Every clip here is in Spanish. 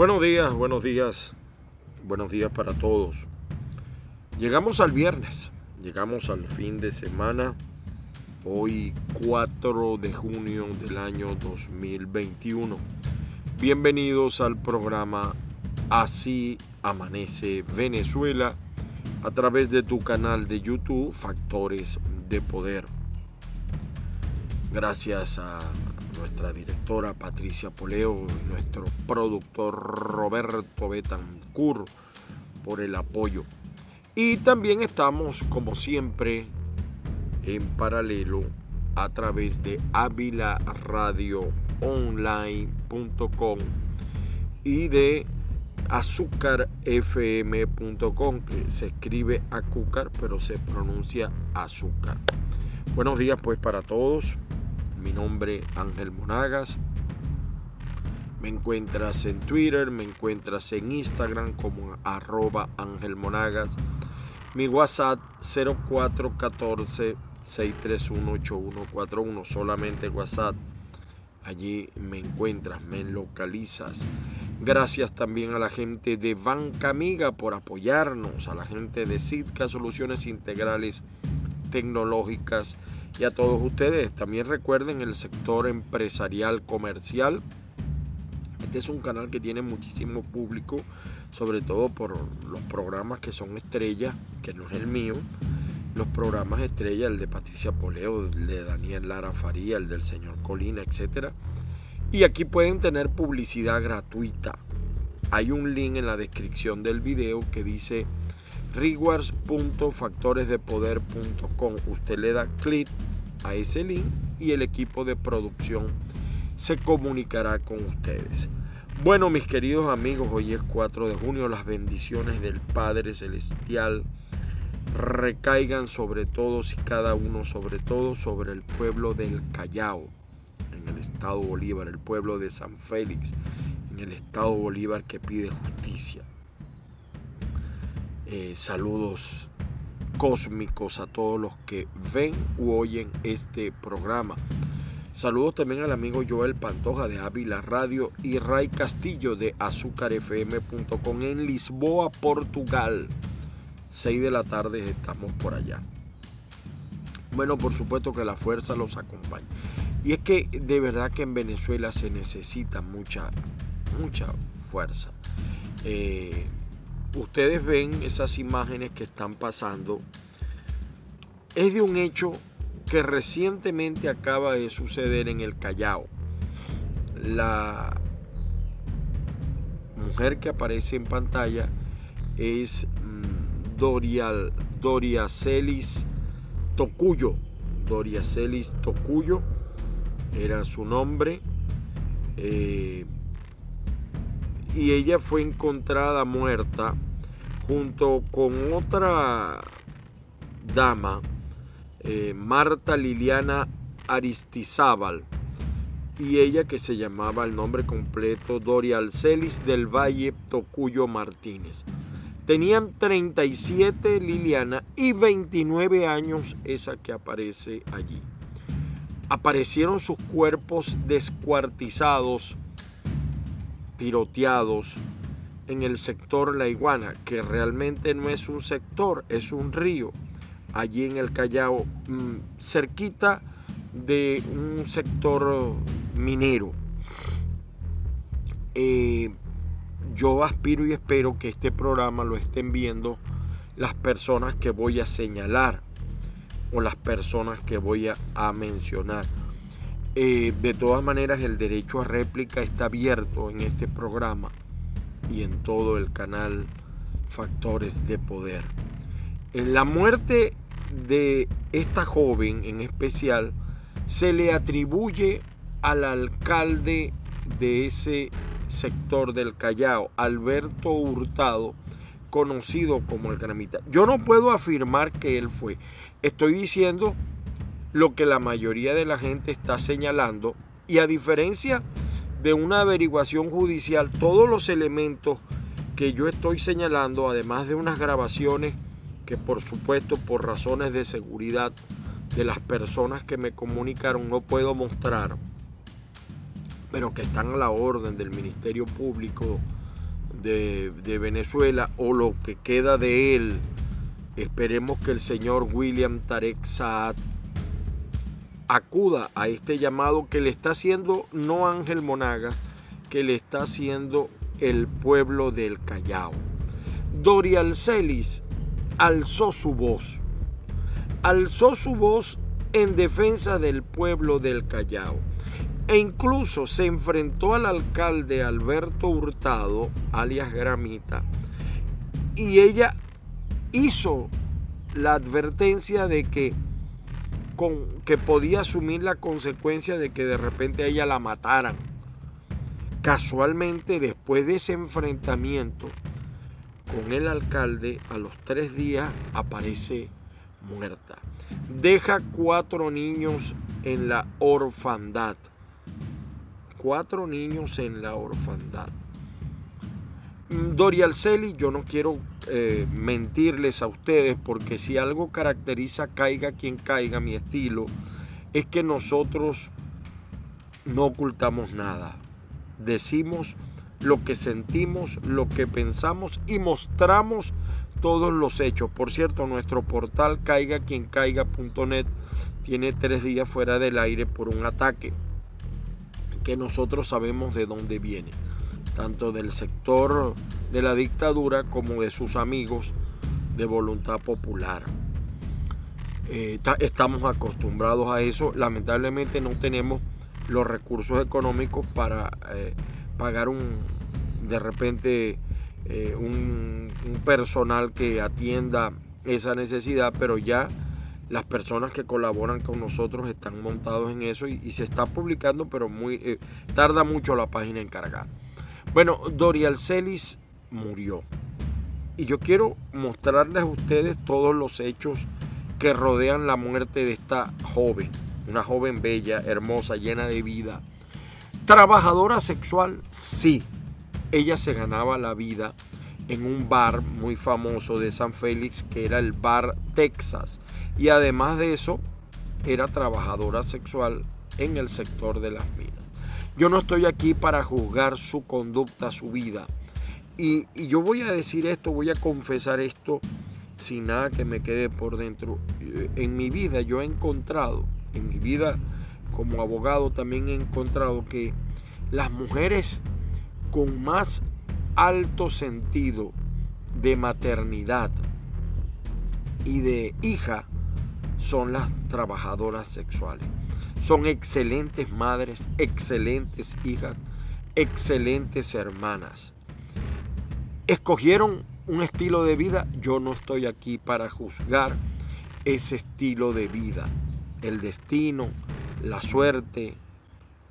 Buenos días, buenos días, buenos días para todos. Llegamos al viernes, llegamos al fin de semana, hoy 4 de junio del año 2021. Bienvenidos al programa Así Amanece Venezuela a través de tu canal de YouTube Factores de Poder. Gracias a nuestra directora Patricia Poleo nuestro productor Roberto Betancourt por el apoyo. Y también estamos, como siempre, en paralelo a través de avilaradioonline.com y de azúcarfm.com, que se escribe azúcar, pero se pronuncia azúcar. Buenos días pues para todos. Mi nombre Ángel Monagas. Me encuentras en Twitter, me encuentras en Instagram como arroba Ángel Monagas. Mi WhatsApp 0414 631 8141, solamente WhatsApp. Allí me encuentras, me localizas. Gracias también a la gente de Banca Amiga por apoyarnos, a la gente de Sitka Soluciones Integrales Tecnológicas y a todos ustedes. También recuerden el sector empresarial comercial. Este es un canal que tiene muchísimo público, sobre todo por los programas que son estrellas, que no es el mío. Los programas estrellas, el de Patricia Poleo, el de Daniel Lara Faría, el del señor Colina, etc. Y aquí pueden tener publicidad gratuita. Hay un link en la descripción del video que dice rewards.factoresdepoder.com. Usted le da clic a ese link y el equipo de producción se comunicará con ustedes. Bueno, mis queridos amigos, hoy es 4 de junio, las bendiciones del Padre Celestial recaigan sobre todos y cada uno, sobre todo sobre el pueblo del Callao, en el estado Bolívar, el pueblo de San Félix, en el estado Bolívar que pide justicia. Eh, saludos cósmicos a todos los que ven u oyen este programa. Saludos también al amigo Joel Pantoja de Ávila Radio y Ray Castillo de azúcarfm.com en Lisboa, Portugal. 6 de la tarde estamos por allá. Bueno, por supuesto que la fuerza los acompaña. Y es que de verdad que en Venezuela se necesita mucha, mucha fuerza. Eh, ustedes ven esas imágenes que están pasando, es de un hecho que recientemente acaba de suceder en el Callao. La mujer que aparece en pantalla es mm, Dorial, Doria Celis Tocuyo. Doria Celis Tocuyo era su nombre. Eh, y ella fue encontrada muerta junto con otra dama, eh, Marta Liliana Aristizábal, y ella que se llamaba el nombre completo Doria Alcelis del Valle Tocuyo Martínez. Tenían 37 Liliana y 29 años esa que aparece allí. Aparecieron sus cuerpos descuartizados tiroteados en el sector La Iguana, que realmente no es un sector, es un río, allí en el Callao, mm, cerquita de un sector minero. Eh, yo aspiro y espero que este programa lo estén viendo las personas que voy a señalar o las personas que voy a mencionar. Eh, de todas maneras, el derecho a réplica está abierto en este programa y en todo el canal Factores de Poder. En la muerte de esta joven en especial se le atribuye al alcalde de ese sector del Callao, Alberto Hurtado, conocido como el Granamita. Yo no puedo afirmar que él fue. Estoy diciendo lo que la mayoría de la gente está señalando y a diferencia de una averiguación judicial, todos los elementos que yo estoy señalando, además de unas grabaciones que por supuesto por razones de seguridad de las personas que me comunicaron no puedo mostrar, pero que están a la orden del Ministerio Público de, Venezuela o lo que queda de él. Esperemos que el señor William Tarek Saad acuda a este llamado que le está haciendo no Ángel Monaga, que le está haciendo el pueblo del Callao. Dorial Celis alzó su voz, alzó su voz en defensa del pueblo del Callao e incluso se enfrentó al alcalde Alberto Hurtado, alias Gramita, y ella hizo la advertencia de que, que podía asumir la consecuencia de que de repente a ella la mataran. Casualmente, después de ese enfrentamiento con el alcalde, a los tres días aparece muerta. Deja cuatro niños en la orfandad cuatro niños en la orfandad. Dorial Celi, yo no quiero eh, mentirles a ustedes porque si algo caracteriza caiga quien caiga mi estilo, es que nosotros no ocultamos nada. Decimos lo que sentimos, lo que pensamos y mostramos todos los hechos. Por cierto, nuestro portal caiga quien caiga.net tiene tres días fuera del aire por un ataque que nosotros sabemos de dónde viene, tanto del sector de la dictadura como de sus amigos de voluntad popular. Eh, estamos acostumbrados a eso, lamentablemente no tenemos los recursos económicos para eh, pagar un, de repente, eh, un personal que atienda esa necesidad, pero ya las personas que colaboran con nosotros están montados en eso y, se está publicando, pero muy tarda mucho la página en cargar. Bueno, Dorial Celis murió. Y yo quiero mostrarles a ustedes todos los hechos que rodean la muerte de esta joven. Una joven bella, hermosa, llena de vida. Trabajadora sexual, sí. Ella se ganaba la vida en un bar muy famoso de San Félix que era el Bar Texas. Y además de eso, era trabajadora sexual en el sector de las minas. Yo no estoy aquí para juzgar su conducta, su vida. Y, yo voy a decir esto, voy a confesar esto sin nada que me quede por dentro. En mi vida yo he encontrado, en mi vida como abogado también he encontrado que las mujeres con más alto sentido de maternidad y de hija son las trabajadoras sexuales. Son excelentes madres, excelentes hijas, excelentes hermanas. Escogieron un estilo de vida, yo no estoy aquí para juzgar ese estilo de vida. El destino, la suerte,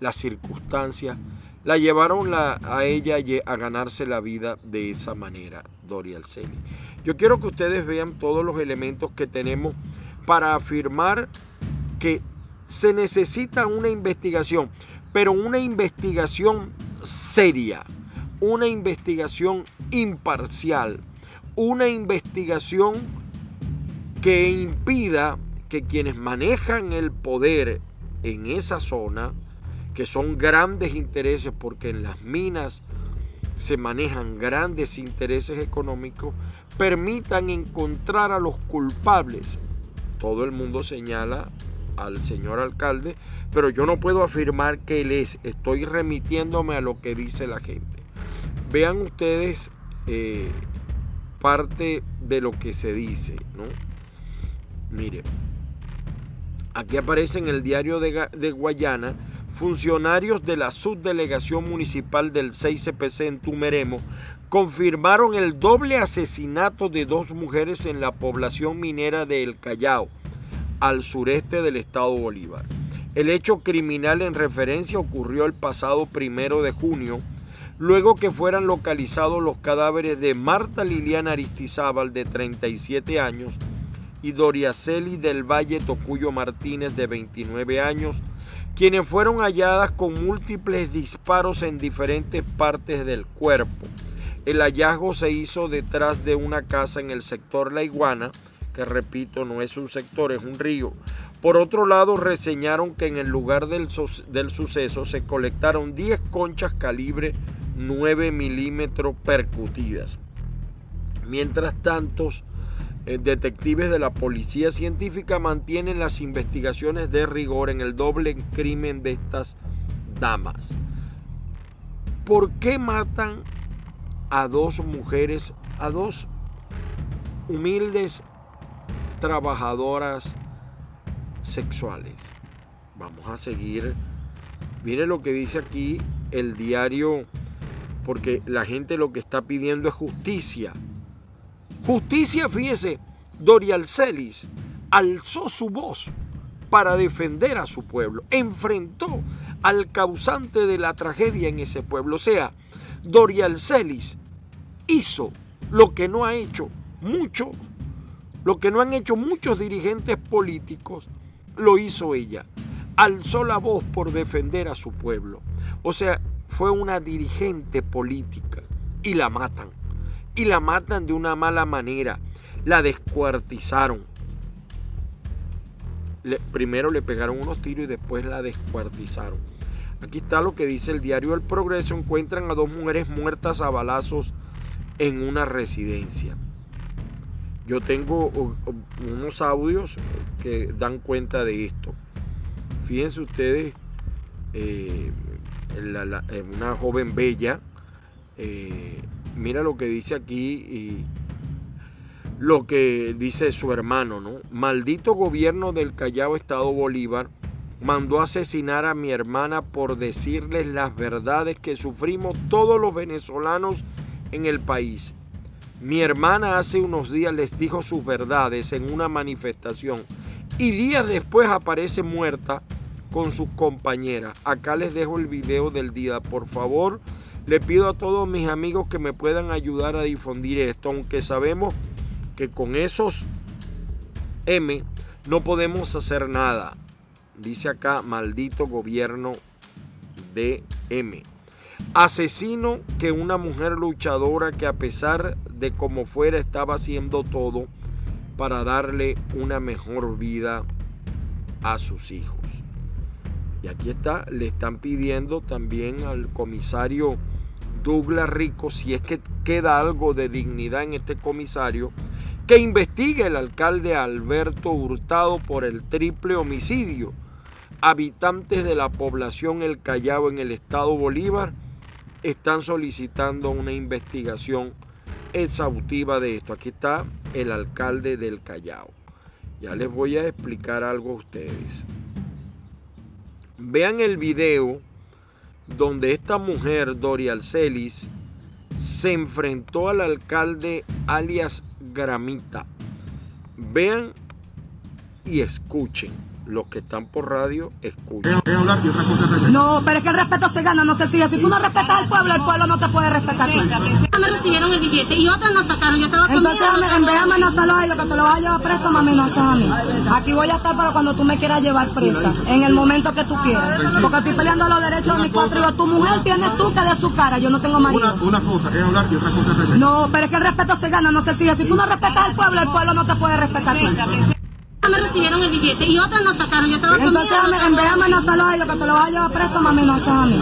las circunstancias la llevaron a ella a ganarse la vida de esa manera, Doria Alceli. Yo quiero que ustedes vean todos los elementos que tenemos para afirmar que se necesita una investigación, pero una investigación seria, una investigación imparcial, una investigación que impida que quienes manejan el poder en esa zona, que son grandes intereses porque en las minas se manejan grandes intereses económicos, permitan encontrar a los culpables. Todo el mundo señala al señor alcalde, pero yo no puedo afirmar que él es. Estoy remitiéndome a lo que dice la gente. Vean ustedes eh, parte de lo que se dice, ¿no? Mire, aquí aparece en el diario de, de Guayana funcionarios de la subdelegación municipal del 6CPC en Tumeremo confirmaron el doble asesinato de dos mujeres en la población minera de El Callao, al sureste del estado Bolívar. El hecho criminal en referencia ocurrió el pasado primero de junio, luego que fueran localizados los cadáveres de Marta Liliana Aristizábal, de 37 años, y Doriaceli del Valle Tocuyo Martínez, de 29 años, quienes fueron halladas con múltiples disparos en diferentes partes del cuerpo. El hallazgo se hizo detrás de una casa en el sector La Iguana, que repito, no es un sector, es un río. Por otro lado, reseñaron que en el lugar del, del suceso se colectaron 10 conchas calibre 9 milímetros percutidas. Mientras tanto, eh, detectives de la policía científica mantienen las investigaciones de rigor en el doble crimen de estas damas. ¿Por qué matan a dos mujeres, a dos humildes trabajadoras sexuales? Vamos a seguir. Mire lo que dice aquí el diario, porque la gente lo que está pidiendo es justicia. Justicia, fíjese, Dorial Celis alzó su voz para defender a su pueblo, enfrentó al causante de la tragedia en ese pueblo. O sea, Dorial Celis hizo lo que no ha hecho muchos, lo que no han hecho muchos dirigentes políticos, lo hizo ella. Alzó la voz por defender a su pueblo. O sea, fue una dirigente política y la matan y la matan de una mala manera. La descuartizaron. primero le pegaron unos tiros y después la descuartizaron. Aquí está lo que dice el diario El Progreso. Encuentran a dos mujeres muertas a balazos en una residencia. Yo tengo unos audios que dan cuenta de esto. Fíjense ustedes, eh, una joven bella eh, mira lo que dice aquí y lo que dice su hermano, ¿no? Maldito gobierno del Callao Estado Bolívar mandó asesinar a mi hermana por decirles las verdades que sufrimos todos los venezolanos en el país. Mi hermana hace unos días les dijo sus verdades en una manifestación y días después aparece muerta con sus compañeras. Acá les dejo el video del día, por favor le pido a todos mis amigos que me puedan ayudar a difundir esto, aunque sabemos que con esos M no podemos hacer nada. Dice acá, maldito gobierno de M. Asesino que una mujer luchadora que a pesar de como fuera estaba haciendo todo para darle una mejor vida a sus hijos. Y aquí está, le están pidiendo también al comisario Douglas Rico, si es que queda algo de dignidad en este comisario, que investigue el alcalde Alberto Hurtado por el triple homicidio. Habitantes de la población El Callao en el estado Bolívar están solicitando una investigación exhaustiva de esto. Aquí está el alcalde del Callao. Ya les voy a explicar algo a ustedes. Vean el video donde esta mujer, Dorial Celis, se enfrentó al alcalde alias Gramita. Vean y escuchen. Los que están por radio, escuchen. No, pero es que el respeto se gana, no se sigue. Si tú no respetas al pueblo, el pueblo no te puede respetar. Me recibieron el billete y otros no sacaron. Yo estaba Entonces, en vez de amenazarlo a ellos, que te lo vas a llevar preso, me amenazas a mí. Aquí voy a estar para cuando tú me quieras llevar presa, en el momento que tú quieras. Porque estoy peleando los derechos de mi patria. Tu mujer tienes tú que de su cara, yo no tengo marido. Una, cosa es hablar y otra cosa es respetar. No, pero es que el respeto se gana, no se sigue. Si tú no respetas al pueblo, el pueblo no te puede respetar me recibieron el billete y otros no sacaron. Yo estaba Entonces, en vez de amenazarlo a ellos, que te lo vas a llevar preso, me amenazas a mí.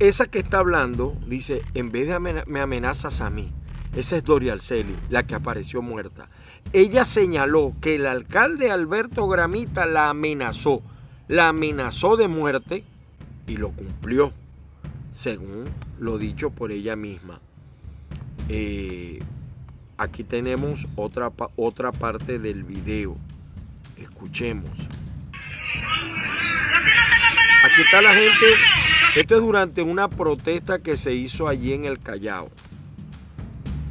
Esa que está hablando dice, en vez de me amenazas a mí, esa es Doria Alceli, la que apareció muerta. Ella señaló que el alcalde Alberto Gramita la amenazó, la amenazó de muerte y lo cumplió, según lo dicho por ella misma. Eh, aquí tenemos otra, otra parte del video. Escuchemos. Aquí está la gente. Esto es durante una protesta que se hizo allí en el Callao.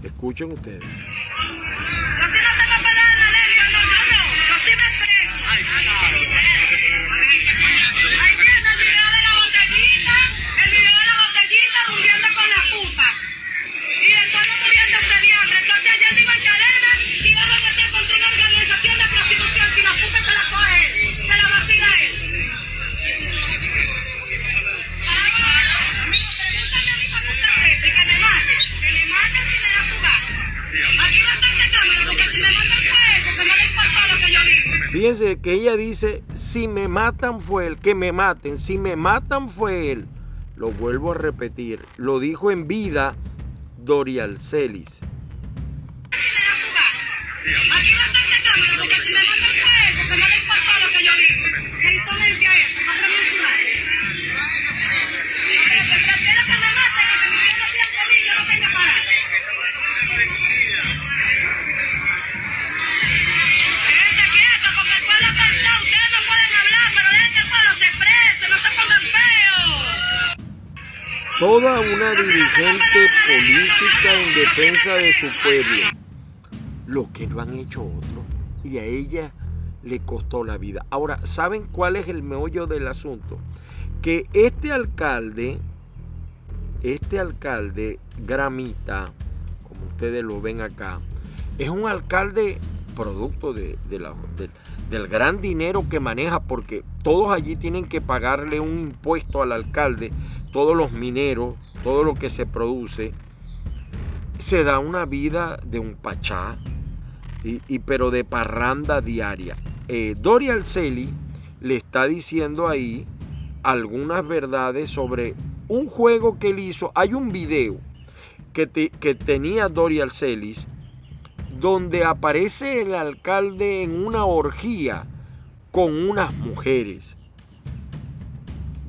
Escuchen ustedes. Fíjense que ella dice, si me matan fue él, que me maten, si me matan fue él. lo vuelvo a repetir, lo dijo en vida Dorial Celis. Aquí va a estar la cámara, porque si me manda el fuego, que no le importa lo que yo digo. Entonces Toda una dirigente política en defensa de su pueblo. Lo que no han hecho otros. Y a ella le costó la vida. Ahora, ¿saben cuál es el meollo del asunto? Que este alcalde, este alcalde Gramita, como ustedes lo ven acá, es un alcalde producto de, de la- del gran dinero que maneja, porque todos allí tienen que pagarle un impuesto al alcalde, todos los mineros, todo lo que se produce, se da una vida de un pachá, y, pero de parranda diaria. Eh, Doria le está diciendo ahí algunas verdades sobre un juego que él hizo. Hay un video que, te- que tenía Doria Alcelis donde aparece el alcalde en una orgía con unas mujeres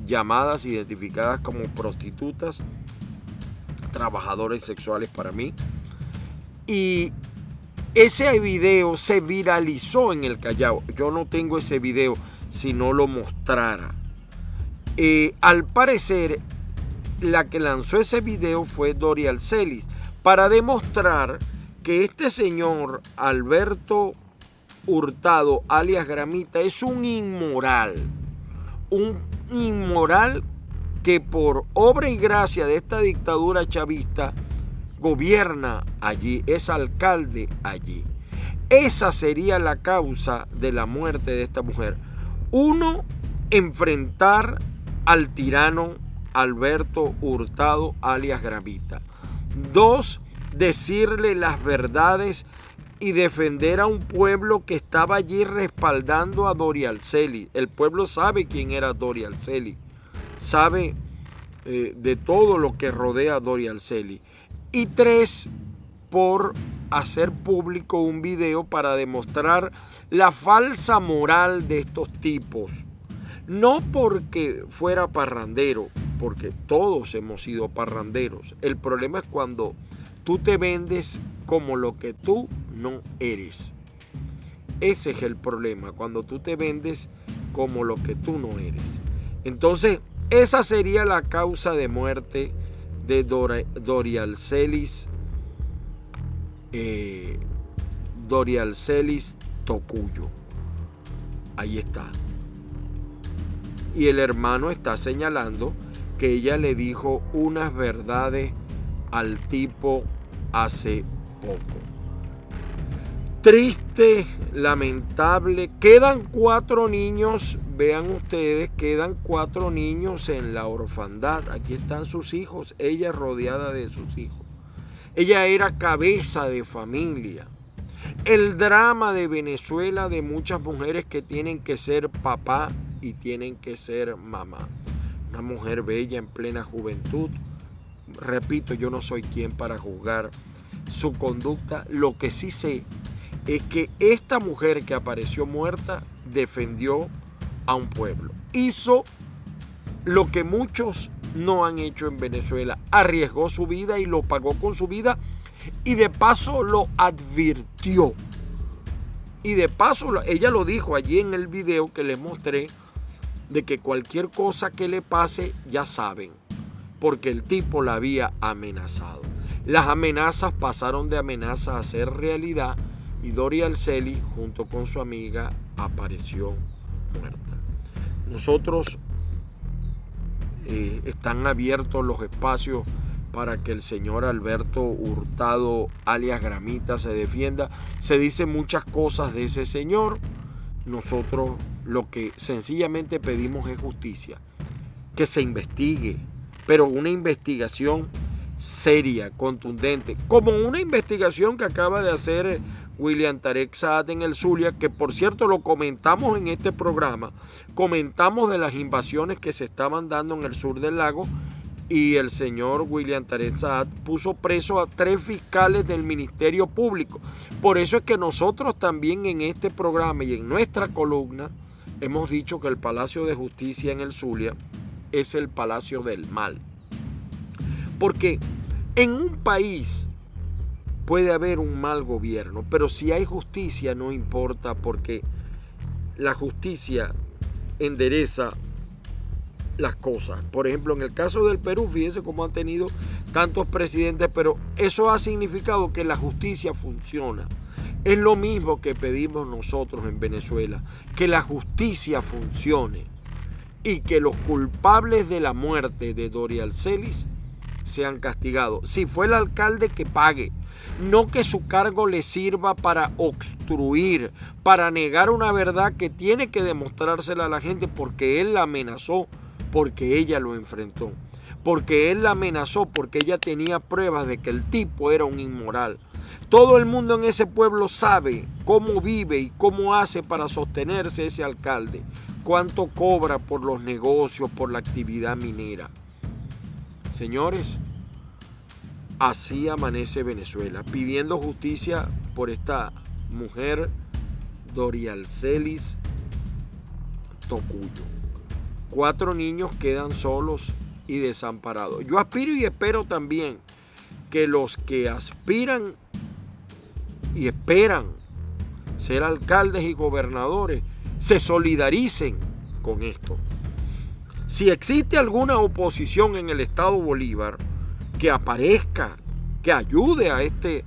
llamadas, identificadas como prostitutas, trabajadores sexuales para mí. Y ese video se viralizó en el Callao. Yo no tengo ese video si no lo mostrara. Eh, al parecer, la que lanzó ese video fue Dorial Celis para demostrar que este señor Alberto Hurtado, alias Gramita, es un inmoral. Un inmoral que por obra y gracia de esta dictadura chavista gobierna allí, es alcalde allí. Esa sería la causa de la muerte de esta mujer. Uno, enfrentar al tirano Alberto Hurtado, alias Gramita. Dos, decirle las verdades y defender a un pueblo que estaba allí respaldando a Dorial Celi. El pueblo sabe quién era Dorial Celi, sabe eh, de todo lo que rodea a Dorial Celi. Y tres, por hacer público un video para demostrar la falsa moral de estos tipos. No porque fuera parrandero, porque todos hemos sido parranderos. El problema es cuando tú te vendes como lo que tú no eres. Ese es el problema, cuando tú te vendes como lo que tú no eres. Entonces, esa sería la causa de muerte de Dora- Dorialcelis eh, Dorialcelis Tocuyo. Ahí está. Y el hermano está señalando que ella le dijo unas verdades al tipo hace poco. Triste, lamentable. Quedan cuatro niños, vean ustedes, quedan cuatro niños en la orfandad. Aquí están sus hijos, ella rodeada de sus hijos. Ella era cabeza de familia. El drama de Venezuela de muchas mujeres que tienen que ser papá y tienen que ser mamá. Una mujer bella en plena juventud. Repito, yo no soy quien para juzgar su conducta. Lo que sí sé es que esta mujer que apareció muerta defendió a un pueblo. Hizo lo que muchos no han hecho en Venezuela. Arriesgó su vida y lo pagó con su vida y de paso lo advirtió. Y de paso ella lo dijo allí en el video que les mostré de que cualquier cosa que le pase ya saben, porque el tipo la había amenazado. Las amenazas pasaron de amenazas a ser realidad y Doria Alceli junto con su amiga apareció muerta. Nosotros eh, están abiertos los espacios para que el señor Alberto Hurtado, alias Gramita, se defienda. Se dicen muchas cosas de ese señor. Nosotros lo que sencillamente pedimos es justicia, que se investigue, pero una investigación seria, contundente, como una investigación que acaba de hacer William Tarek Saad en el Zulia, que por cierto lo comentamos en este programa, comentamos de las invasiones que se estaban dando en el sur del lago y el señor William Tarek Saad puso preso a tres fiscales del Ministerio Público. Por eso es que nosotros también en este programa y en nuestra columna hemos dicho que el Palacio de Justicia en el Zulia es el Palacio del Mal. Porque en un país puede haber un mal gobierno, pero si hay justicia no importa porque la justicia endereza las cosas. Por ejemplo, en el caso del Perú, fíjense cómo han tenido tantos presidentes, pero eso ha significado que la justicia funciona. Es lo mismo que pedimos nosotros en Venezuela, que la justicia funcione y que los culpables de la muerte de Dorial Celis sean castigados. Si fue el alcalde que pague, no que su cargo le sirva para obstruir, para negar una verdad que tiene que demostrársela a la gente porque él la amenazó porque ella lo enfrentó. Porque él la amenazó, porque ella tenía pruebas de que el tipo era un inmoral. Todo el mundo en ese pueblo sabe cómo vive y cómo hace para sostenerse ese alcalde. Cuánto cobra por los negocios, por la actividad minera. Señores, así amanece Venezuela, pidiendo justicia por esta mujer Dorialcelis Tocuyo cuatro niños quedan solos y desamparados. Yo aspiro y espero también que los que aspiran y esperan ser alcaldes y gobernadores se solidaricen con esto. Si existe alguna oposición en el Estado Bolívar, que aparezca, que ayude a este,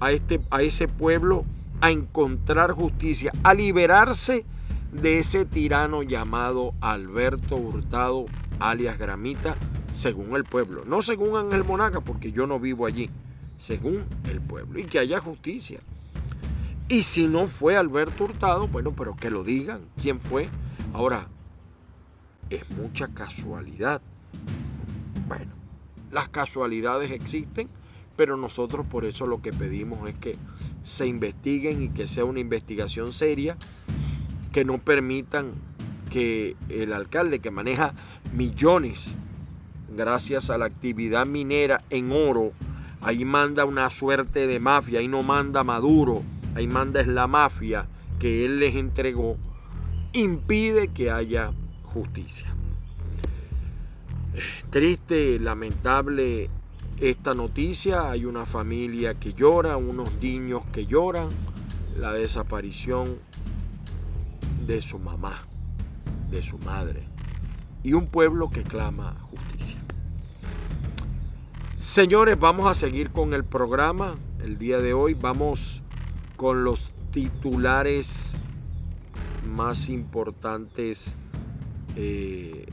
a este, a ese pueblo a encontrar justicia, a liberarse de ese tirano llamado Alberto Hurtado, alias Gramita, según el pueblo. No según Ángel Monaga, porque yo no vivo allí, según el pueblo. Y que haya justicia. Y si no fue Alberto Hurtado, bueno, pero que lo digan quién fue. Ahora, es mucha casualidad. Bueno, las casualidades existen, pero nosotros por eso lo que pedimos es que se investiguen y que sea una investigación seria que no permitan que el alcalde que maneja millones gracias a la actividad minera en oro, ahí manda una suerte de mafia, ahí no manda Maduro, ahí manda es la mafia que él les entregó, impide que haya justicia. Triste, lamentable esta noticia, hay una familia que llora, unos niños que lloran, la desaparición de su mamá, de su madre, y un pueblo que clama justicia. Señores, vamos a seguir con el programa. El día de hoy vamos con los titulares más importantes eh,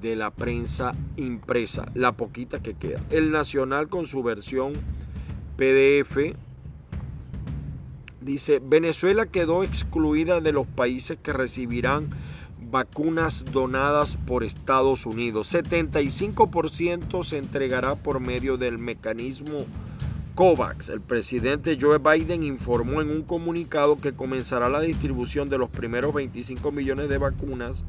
de la prensa impresa, la poquita que queda. El Nacional con su versión PDF Dice, Venezuela quedó excluida de los países que recibirán vacunas donadas por Estados Unidos. 75% se entregará por medio del mecanismo COVAX. El presidente Joe Biden informó en un comunicado que comenzará la distribución de los primeros 25 millones de vacunas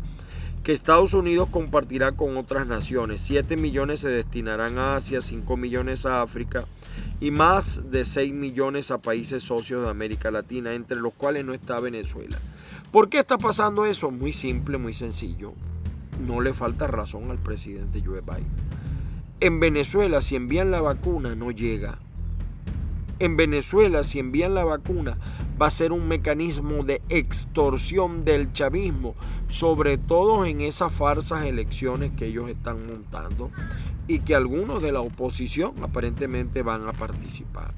que Estados Unidos compartirá con otras naciones. 7 millones se destinarán a Asia, 5 millones a África y más de 6 millones a países socios de América Latina, entre los cuales no está Venezuela. ¿Por qué está pasando eso? Muy simple, muy sencillo. No le falta razón al presidente Joe Biden. En Venezuela, si envían la vacuna, no llega. En Venezuela, si envían la vacuna, va a ser un mecanismo de extorsión del chavismo, sobre todo en esas farsas elecciones que ellos están montando y que algunos de la oposición aparentemente van a participar.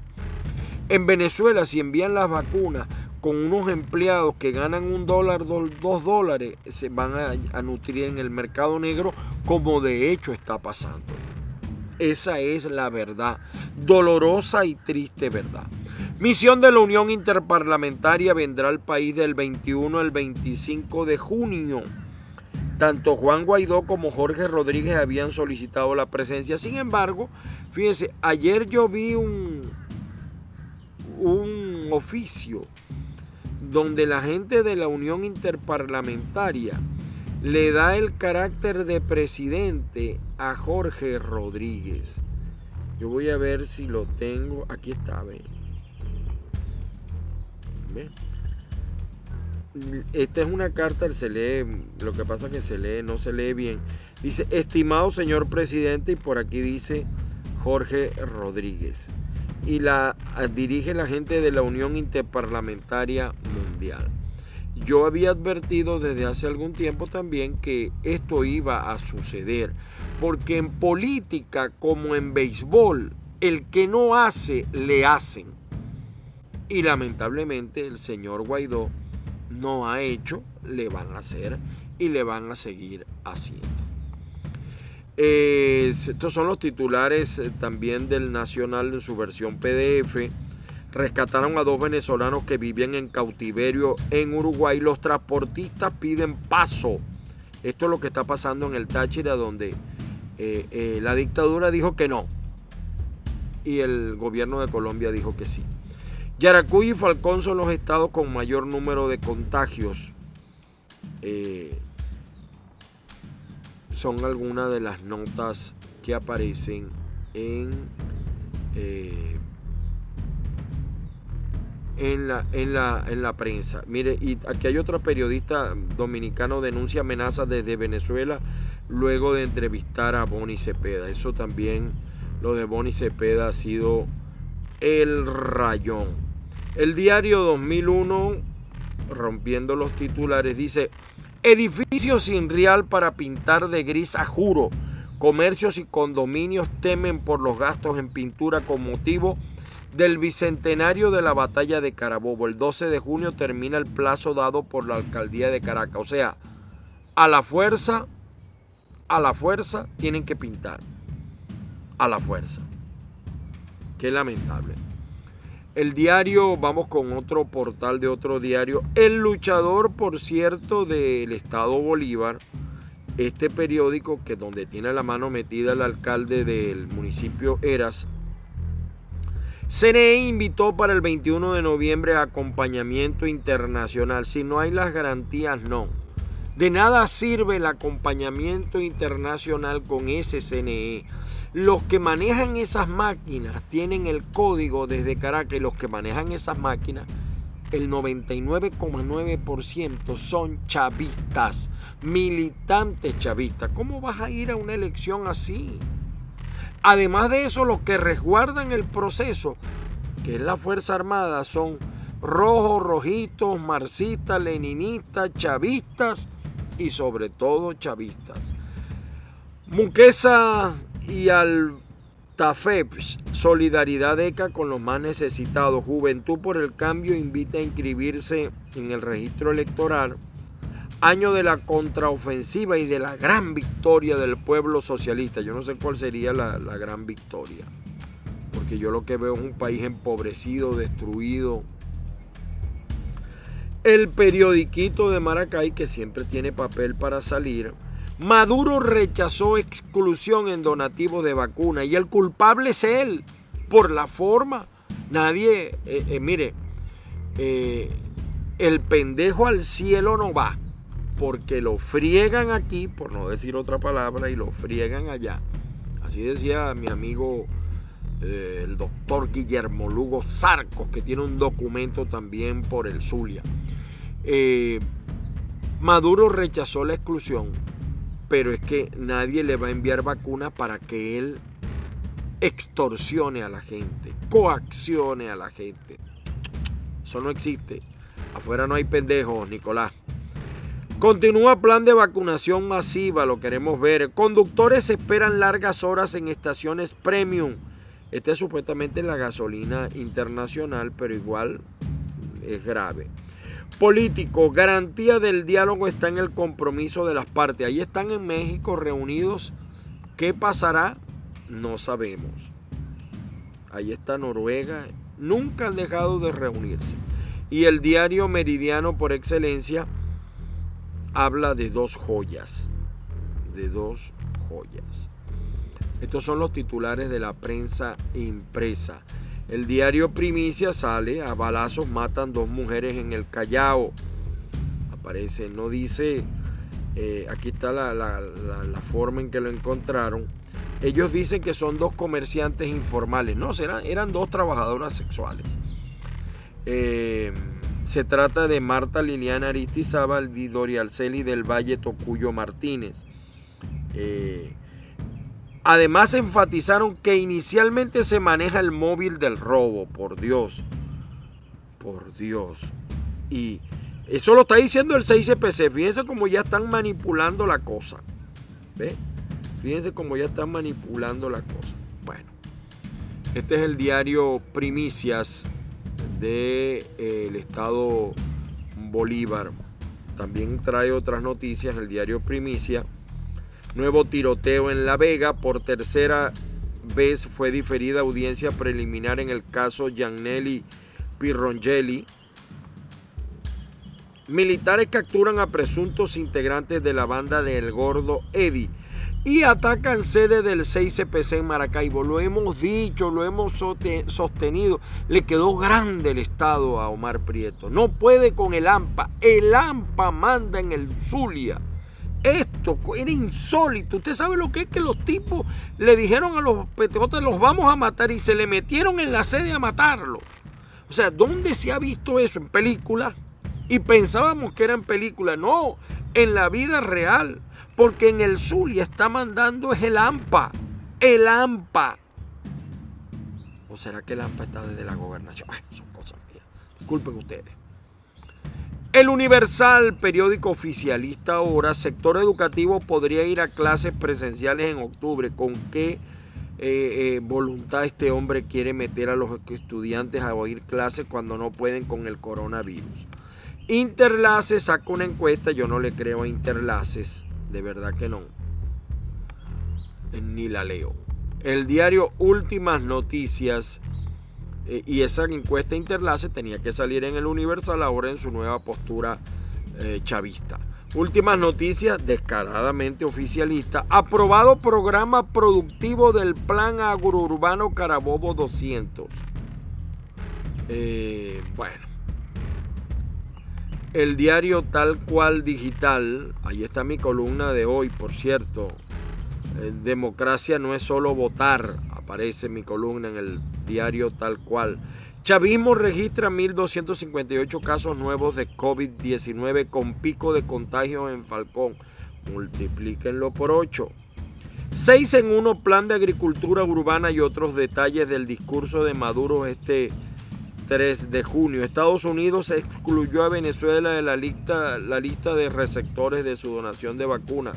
En Venezuela, si envían las vacunas con unos empleados que ganan un dólar, dos dólares, se van a, nutrir en el mercado negro, como de hecho está pasando. Esa es la verdad, dolorosa y triste verdad. Misión de la Unión Interparlamentaria vendrá al país del 21 al 25 de junio tanto Juan Guaidó como Jorge Rodríguez habían solicitado la presencia. Sin embargo, fíjense, ayer yo vi un, un oficio donde la gente de la Unión Interparlamentaria le da el carácter de presidente a Jorge Rodríguez. Yo voy a ver si lo tengo. Aquí está, ¿ve? ¿Ve? Esta es una carta, se lee, lo que pasa es que se lee, no se lee bien. Dice, estimado señor presidente, y por aquí dice Jorge Rodríguez. Y la dirige la gente de la Unión Interparlamentaria Mundial. Yo había advertido desde hace algún tiempo también que esto iba a suceder, porque en política como en béisbol, el que no hace, le hacen. Y lamentablemente el señor Guaidó no ha hecho, le van a hacer y le van a seguir haciendo. Estos son los titulares eh, también del Nacional en su versión PDF. Rescataron a dos venezolanos que vivían en cautiverio en Uruguay. Los transportistas piden paso. Esto es lo que está pasando en el Táchira, donde eh, eh, la dictadura dijo que no. Y el gobierno de Colombia dijo que sí. Yaracuy y Falcón son los estados con mayor número de contagios. Son algunas de las notas que aparecen en, eh, en, la, en, la, en la prensa. Mire, y aquí hay otro periodista dominicano denuncia amenazas desde Venezuela luego de entrevistar a Bonnie Cepeda. Eso también, lo de Bonnie Cepeda ha sido el rayón. El diario 2001, rompiendo los titulares, dice, edificio sin real para pintar de gris a juro. Comercios y condominios temen por los gastos en pintura con motivo del bicentenario de la batalla de Carabobo. El 12 de junio termina el plazo dado por la alcaldía de Caracas. O sea, a la fuerza, a la fuerza tienen que pintar. A la fuerza. Qué lamentable. El diario, vamos con otro portal de otro diario. El luchador, por cierto, del Estado Bolívar. Este periódico que donde tiene la mano metida el alcalde del municipio Eras. CNE invitó para el 21 de noviembre acompañamiento internacional. Si no hay las garantías, no. De nada sirve el acompañamiento internacional con ese CNE. Los que manejan esas máquinas tienen el código desde Caracas y los que manejan esas máquinas, el 99,9% son chavistas, militantes chavistas. ¿Cómo vas a ir a una elección así? Además de eso, los que resguardan el proceso, que es la Fuerza Armada, son rojos, rojitos, marxistas, leninistas, chavistas y sobre todo chavistas. Muquesa y al TAFEPS, Solidaridad ECA con los más necesitados. Juventud por el Cambio invita a inscribirse en el registro electoral. Año de la contraofensiva y de la gran victoria del pueblo socialista. Yo no sé cuál sería la, la gran victoria. Porque yo lo que veo es un país empobrecido, destruido, el periodiquito de Maracay, que siempre tiene papel para salir, Maduro rechazó exclusión en donativo de vacuna y el culpable es él, por la forma. Nadie, eh, eh, mire, eh, el pendejo al cielo no va, porque lo friegan aquí, por no decir otra palabra, y lo friegan allá. Así decía mi amigo el doctor Guillermo Lugo Sarcos, que tiene un documento también por el Zulia. Maduro rechazó la exclusión, pero es que nadie le va a enviar vacunas para que él extorsione a la gente, coaccione a la gente. Eso no existe. Afuera no hay pendejos, Nicolás. Continúa plan de vacunación masiva, lo queremos ver. Conductores esperan largas horas en estaciones premium. Esta es supuestamente la gasolina internacional, pero igual es grave político, garantía del diálogo está en el compromiso de las partes. Ahí están en México reunidos. ¿Qué pasará? No sabemos. Ahí está Noruega. Nunca han dejado de reunirse. Y el diario Meridiano por excelencia habla de dos joyas. De dos joyas. Estos son los titulares de la prensa impresa. El diario Primicia sale, a balazos matan dos mujeres en el Callao. Aparece, no dice eh, aquí está la, la- forma en que lo encontraron. Ellos dicen que son dos comerciantes informales. No, eran, eran dos trabajadoras sexuales. Eh, se trata de Marta Liliana Aristizábal y Dorialceli del Valle Tocuyo Martínez. Eh, además enfatizaron que inicialmente se maneja el móvil del robo, por Dios. Por Dios. Y eso lo está diciendo el 6CPC. Fíjense cómo ya están manipulando la cosa. ¿Ve? Fíjense cómo ya están manipulando la cosa. Bueno, este es el diario Primicias del estado Bolívar. También trae otras noticias el diario Primicia. Nuevo tiroteo en La Vega. Por tercera vez fue diferida audiencia preliminar en el caso Giannelli Pirrongelli. Militares capturan a presuntos integrantes de la banda del Gordo Eddie y atacan sede del 6CPC en Maracaibo. Lo hemos dicho, lo hemos sostenido. Le quedó grande el Estado a Omar Prieto. No puede con el AMPA. El AMPA manda en el Zulia. Esto era insólito. Usted sabe lo que es que los tipos le dijeron a los petejotes los vamos a matar y se le metieron en la sede a matarlo. O sea, ¿dónde se ha visto eso? ¿En películas? Y pensábamos que era en películas. No, en la vida real. Porque en el Zulia está mandando es el AMPA. El AMPA. ¿O será que el AMPA está desde la gobernación? Ay, son cosas mías. Disculpen ustedes. El Universal, periódico oficialista ahora, sector educativo podría ir a clases presenciales en octubre. ¿Con qué eh, eh, voluntad este hombre quiere meter a los estudiantes a oír clases cuando no pueden con el coronavirus? Interlaces saca una encuesta, yo no le creo a Interlaces, de verdad que no. Ni la leo. El diario Últimas Noticias eh, y esa encuesta Interlace tenía que salir en el Universal ahora en su nueva postura eh, chavista. Últimas noticias, descaradamente oficialista. Aprobado programa productivo del Plan Agrourbano Carabobo 200. Eh, bueno. El diario Tal Cual Digital, ahí está mi columna de hoy, por cierto. Eh, democracia no es solo votar, aparece mi columna en el diario Tal Cual. Chavismo registra 1.258 casos nuevos de COVID-19 con pico de contagios en Falcón. Multiplíquenlo por 8. 6 en 1 plan de agricultura urbana y otros detalles del discurso de Maduro este 3 de junio. Estados Unidos excluyó a Venezuela de la lista, la lista de receptores de su donación de vacunas.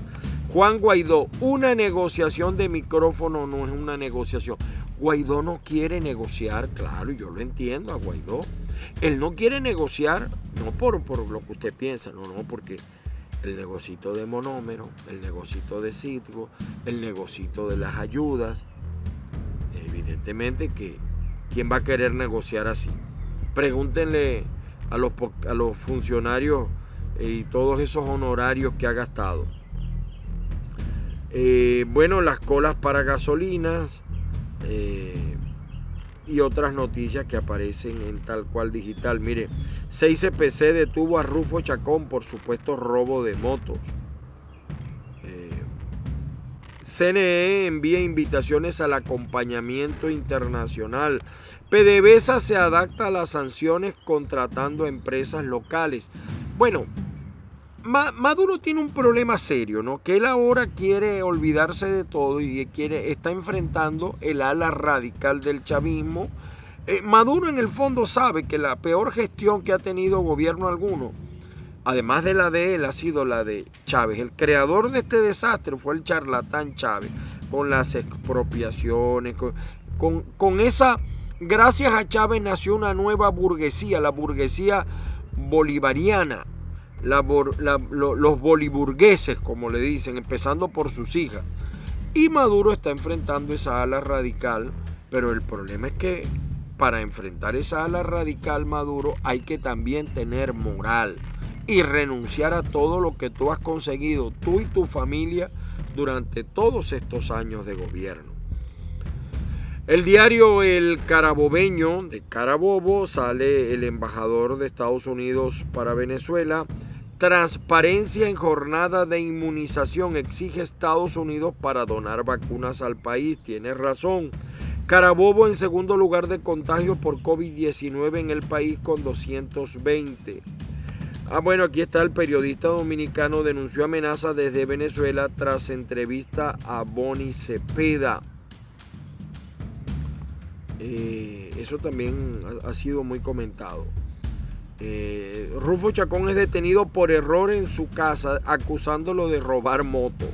Juan Guaidó, una negociación de micrófono no es una negociación. Guaidó no quiere negociar, claro, yo lo entiendo a Guaidó. Él no quiere negociar, no por, por lo que usted piensa, no, no, porque el negocito de monómero, el negocito de Citgo, el negocito de las ayudas, evidentemente que ¿quién va a querer negociar así? Pregúntenle a los, a los funcionarios eh, y todos esos honorarios que ha gastado. Eh, bueno, las colas para gasolinas eh, y otras noticias que aparecen en tal cual digital. Mire, 6CPC detuvo a Rufo Chacón por supuesto robo de motos. Eh, CNE envía invitaciones al acompañamiento internacional. PDVSA se adapta a las sanciones contratando a empresas locales. Bueno, Ma- Maduro tiene un problema serio, ¿no? Que él ahora quiere olvidarse de todo y quiere, está enfrentando el ala radical del chavismo. Eh, Maduro en el fondo sabe que la peor gestión que ha tenido gobierno alguno, además de la de él, ha sido la de Chávez. El creador de este desastre fue el charlatán Chávez, con las expropiaciones, con, con, con esa... Gracias a Chávez nació una nueva burguesía, la burguesía bolivariana los boliburgueses, como le dicen, empezando por sus hijas. Y Maduro está enfrentando esa ala radical, pero el problema es que para enfrentar esa ala radical Maduro hay que también tener moral y renunciar a todo lo que tú has conseguido, tú y tu familia, durante todos estos años de gobierno. El diario El Carabobeño de Carabobo sale el embajador de Estados Unidos para Venezuela, Transparencia en jornada de inmunización exige Estados Unidos para donar vacunas al país. Tiene razón. Carabobo en segundo lugar de contagio por COVID-19 en el país con 220. Ah, bueno, aquí está el periodista dominicano denunció amenaza desde Venezuela tras entrevista a Boni Cepeda. Eh, eso también ha, sido muy comentado. Eh, Rufo Chacón es detenido por error en su casa acusándolo de robar motos.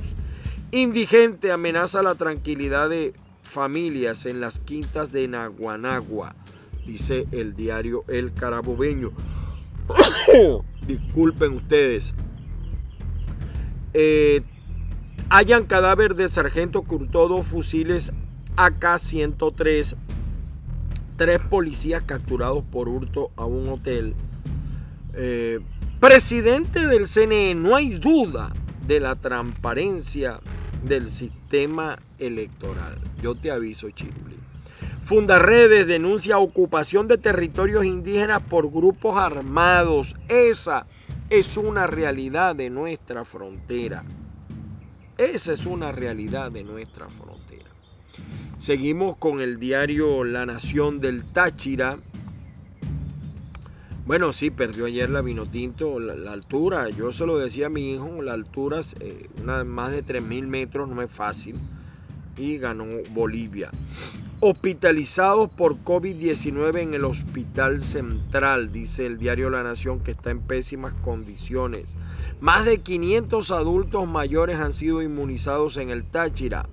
Indigente amenaza la tranquilidad de familias en las quintas de Naguanagua, dice el diario El Carabobeño. Disculpen ustedes. Eh, hayan cadáver de sargento dos fusiles AK-103 tres policías capturados por hurto a un hotel. Eh, presidente del CNE, no hay duda de la transparencia del sistema electoral. Yo te aviso, Chiruli. Fundarredes denuncia ocupación de territorios indígenas por grupos armados. Esa es una realidad de nuestra frontera. Esa es una realidad de nuestra frontera. Seguimos con el diario La Nación del Táchira. Bueno, sí, perdió ayer la Vinotinto, la, altura. Yo se lo decía a mi hijo, la altura eh, más de 3.000 metros, no es fácil. Y ganó Bolivia. Hospitalizados por COVID-19 en el Hospital Central, dice el diario La Nación, que está en pésimas condiciones. Más de 500 adultos mayores han sido inmunizados en el Táchira.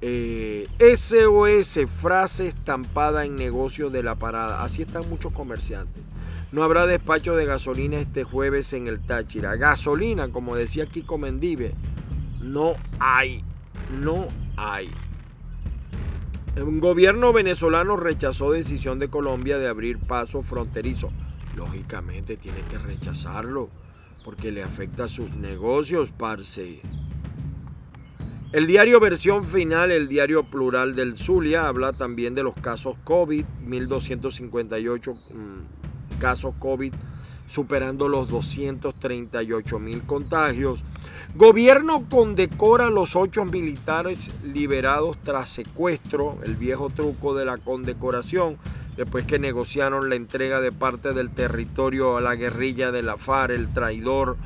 SOS, eh, frase estampada en negocio de la parada. Así están muchos comerciantes. No habrá despacho de gasolina este jueves en el Táchira. Gasolina, como decía Kiko Mendive, no hay. No hay. Un gobierno venezolano rechazó decisión de Colombia de abrir paso fronterizo. Lógicamente tiene que rechazarlo porque le afecta a sus negocios, parce. El diario versión final, el diario plural del Zulia, habla también de los casos COVID, 1258 mm, casos COVID, superando los 238 mil contagios. Gobierno condecora a los ocho militares liberados tras secuestro, el viejo truco de la condecoración, después que negociaron la entrega de parte del territorio a la guerrilla de la FARC, el traidor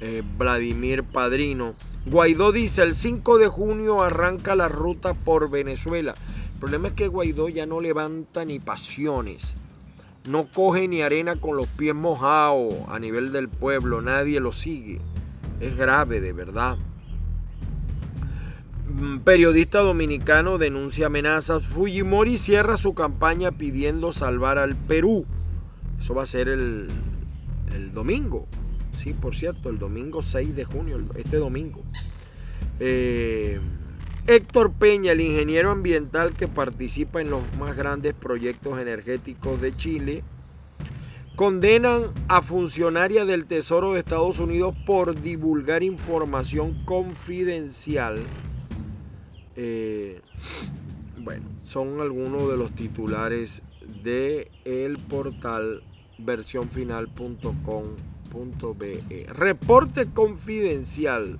eh, Vladimir Padrino. Guaidó dice, el 5 de junio arranca la ruta por Venezuela. El problema es que Guaidó ya no levanta ni pasiones. No coge ni arena con los pies mojados a nivel del pueblo. Nadie lo sigue. Es grave, de verdad. Periodista dominicano denuncia amenazas. Fujimori cierra su campaña pidiendo salvar al Perú. Eso va a ser el, el domingo. Sí, por cierto, el domingo 6 de junio, este domingo. Eh, Héctor Peña, el ingeniero ambiental que participa en los más grandes proyectos energéticos de Chile, condenan a funcionaria del Tesoro de Estados Unidos por divulgar información confidencial. Eh, bueno, son algunos de los titulares de el portal versionfinal.com .be. Reporte confidencial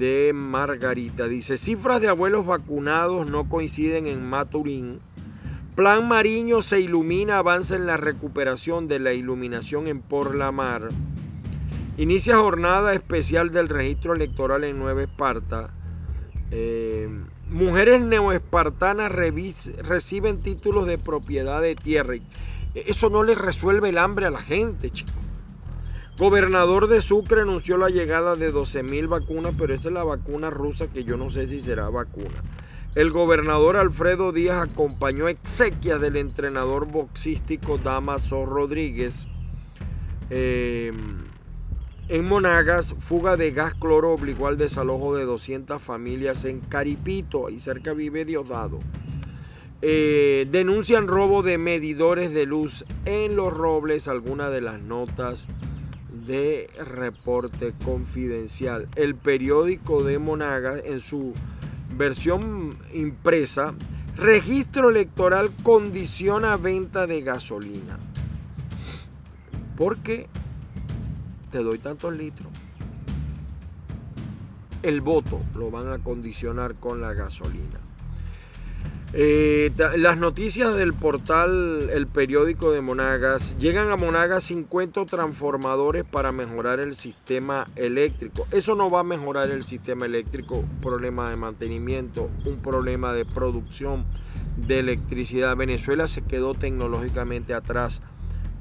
de Margarita. Dice, cifras de abuelos vacunados no coinciden en Maturín. Plan Mariño se ilumina, avanza en la recuperación de la iluminación en Por la Mar. Inicia jornada especial del registro electoral en Nueva Esparta. Eh, mujeres neoespartanas reciben títulos de propiedad de tierra. Eso no le resuelve el hambre a la gente, chicos. Gobernador de Sucre anunció la llegada de 12.000 vacunas, pero esa es la vacuna rusa que yo no sé si será vacuna. El gobernador Alfredo Díaz acompañó exequias del entrenador boxístico Damaso Rodríguez. Eh, en Monagas, fuga de gas cloro obligó al desalojo de 200 familias en Caripito, ahí cerca vive Diosdado. Eh, denuncian robo de medidores de luz en Los Robles, algunas de las notas de reporte confidencial. El periódico de Monaga en su versión impresa, registro electoral condiciona venta de gasolina. Porque te doy tantos litros. El voto lo van a condicionar con la gasolina. Eh, las noticias del portal El Periódico de Monagas llegan a Monagas 50 transformadores para mejorar el sistema eléctrico. Eso no va a mejorar el sistema eléctrico, un problema de mantenimiento, un problema de producción de electricidad. Venezuela se quedó tecnológicamente atrás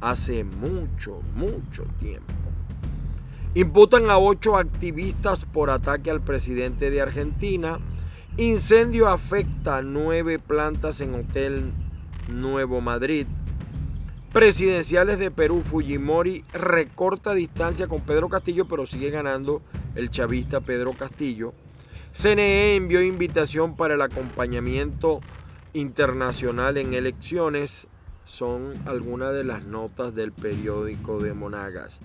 hace mucho, mucho tiempo. Imputan a ocho activistas por ataque al presidente de Argentina. Incendio afecta nueve plantas en Hotel Nuevo Madrid. Presidenciales de Perú, Fujimori recorta distancia con Pedro Castillo, pero sigue ganando el chavista Pedro Castillo. CNE envió invitación para el acompañamiento internacional en elecciones. Son algunas de las notas del periódico de Monagas.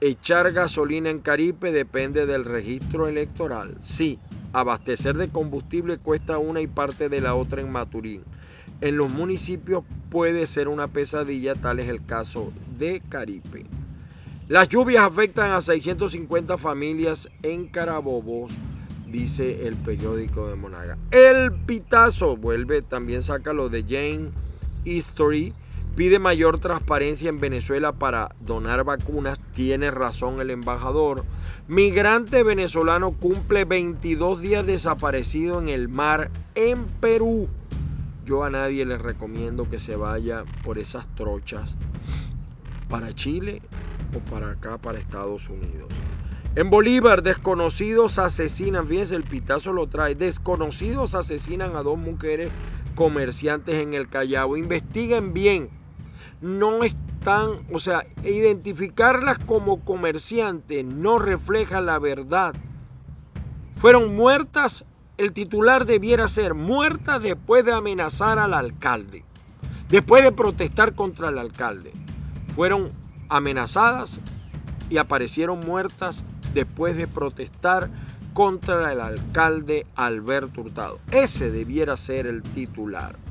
Echar gasolina en Caripe depende del registro electoral. Sí, abastecer de combustible cuesta una y parte de la otra en Maturín. En los municipios puede ser una pesadilla, tal es el caso de Caripe. Las lluvias afectan a 650 familias en Carabobo, dice el periódico de Monaga. El Pitazo vuelve, también saca lo de Jane History. Pide mayor transparencia en Venezuela para donar vacunas. Tiene razón el embajador. Migrante venezolano cumple 22 días desaparecido en el mar en Perú. Yo a nadie le recomiendo que se vaya por esas trochas para Chile o para acá, para Estados Unidos. En Bolívar, desconocidos asesinan, fíjense, el pitazo lo trae, desconocidos asesinan a dos mujeres comerciantes en el Callao. Investiguen bien, no es o sea, identificarlas como comerciantes no refleja la verdad. Fueron muertas, el titular debiera ser muertas después de amenazar al alcalde, después de protestar contra el alcalde. Fueron amenazadas y aparecieron muertas después de protestar contra el alcalde Alberto Hurtado. Ese debiera ser el titular.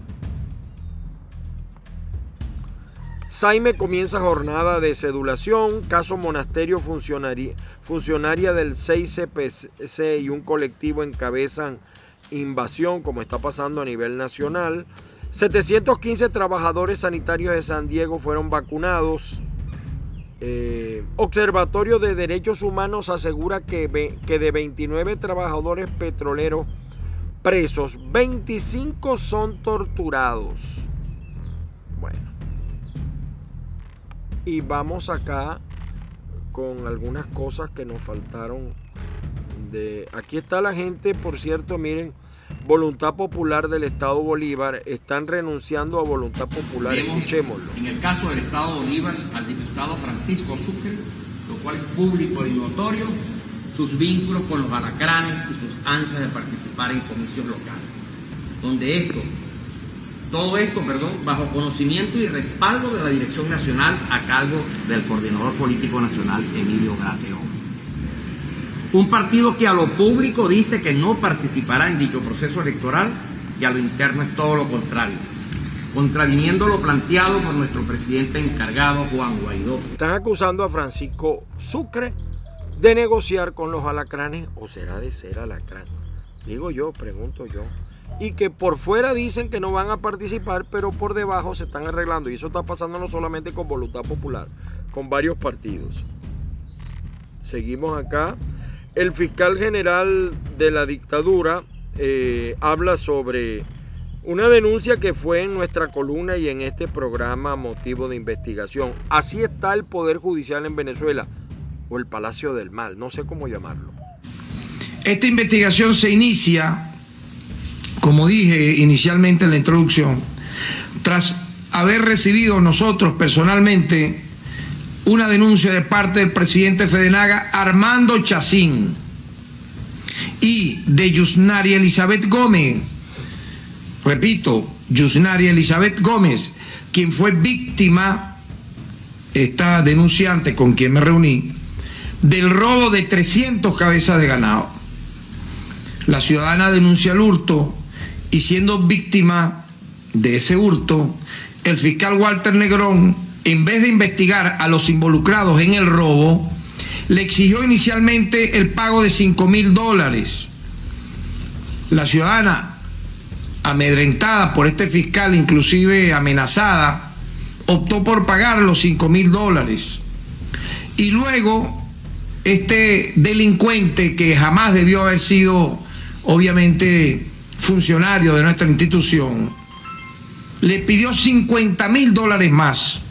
Saime comienza jornada de sedulación, caso monasterio funcionaria, del 6CPC y un colectivo encabezan invasión como está pasando a nivel nacional. 715 trabajadores sanitarios de San Diego fueron vacunados. Eh, Observatorio de Derechos Humanos asegura que de 29 trabajadores petroleros presos, 25 son torturados. Y vamos acá con algunas cosas que nos faltaron de... Aquí está la gente, por cierto, miren, Voluntad Popular del Estado Bolívar, están renunciando a Voluntad Popular, escuchémoslo. En el caso del Estado Bolívar, al diputado Francisco Sucre, lo cual es público y notorio, sus vínculos con los alacranes y sus ansias de participar en comisión local, donde esto todo esto, perdón, bajo conocimiento y respaldo de la Dirección Nacional a cargo del Coordinador Político Nacional, Emilio Grateón. Un partido que a lo público dice que no participará en dicho proceso electoral y a lo interno es todo lo contrario, contraviniendo lo planteado por nuestro presidente encargado, Juan Guaidó. Están acusando a Francisco Sucre de negociar con los alacranes o será de ser alacrán. Digo yo, pregunto yo y que por fuera dicen que no van a participar, pero por debajo se están arreglando. Y eso está pasando no solamente con Voluntad Popular, con varios partidos. Seguimos acá. El fiscal general de la dictadura eh, habla sobre una denuncia que fue en nuestra columna y en este programa motivo de investigación. Así está el Poder Judicial en Venezuela, o el Palacio del Mal, no sé cómo llamarlo. Esta investigación se inicia como dije inicialmente en la introducción, tras haber recibido nosotros personalmente una denuncia de parte del presidente Fedenaga Armando Chacín y de Yusnari Elizabeth Gómez, repito, Yusnari Elizabeth Gómez, quien fue víctima, esta denunciante con quien me reuní, del robo de 300 cabezas de ganado. La ciudadana denuncia el hurto y siendo víctima de ese hurto, el fiscal Walter Negrón, en vez de investigar a los involucrados en el robo, le exigió inicialmente el pago de 5 mil dólares. La ciudadana, amedrentada por este fiscal, inclusive amenazada, optó por pagar los 5 mil dólares. Y luego, este delincuente que jamás debió haber sido, obviamente, funcionario de nuestra institución, le pidió 50 mil dólares más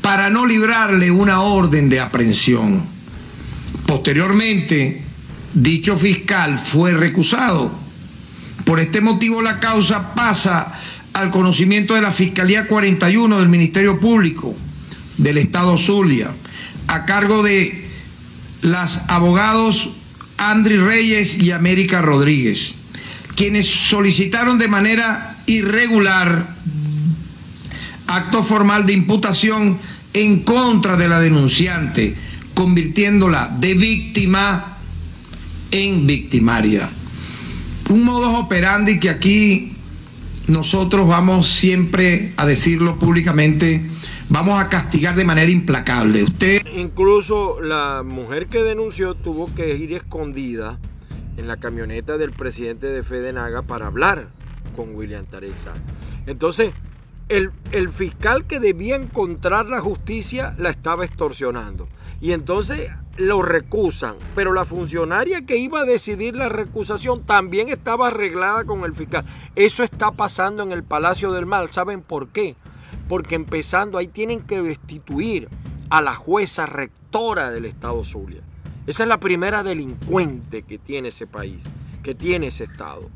para no librarle una orden de aprehensión. Posteriormente, dicho fiscal fue recusado. Por este motivo la causa pasa al conocimiento de la Fiscalía 41 del Ministerio Público del Estado Zulia, a cargo de las abogados Andri Reyes y América Rodríguez, quienes solicitaron de manera irregular acto formal de imputación en contra de la denunciante, convirtiéndola de víctima en victimaria. Un modus operandi que aquí nosotros vamos siempre a decirlo públicamente, vamos a castigar de manera implacable. Usted Incluso la mujer que denunció tuvo que ir escondida en la camioneta del presidente de Fedenaga para hablar con William Tareza. Entonces, el, el, fiscal que debía encontrar la justicia la estaba extorsionando. Y entonces lo recusan. Pero la funcionaria que iba a decidir la recusación también estaba arreglada con el fiscal. Eso está pasando en el Palacio del Mal. ¿Saben por qué? Porque empezando ahí tienen que destituir a la jueza rectora del Estado Zulia. Esa es la primera delincuente que tiene ese país, que tiene ese Estado.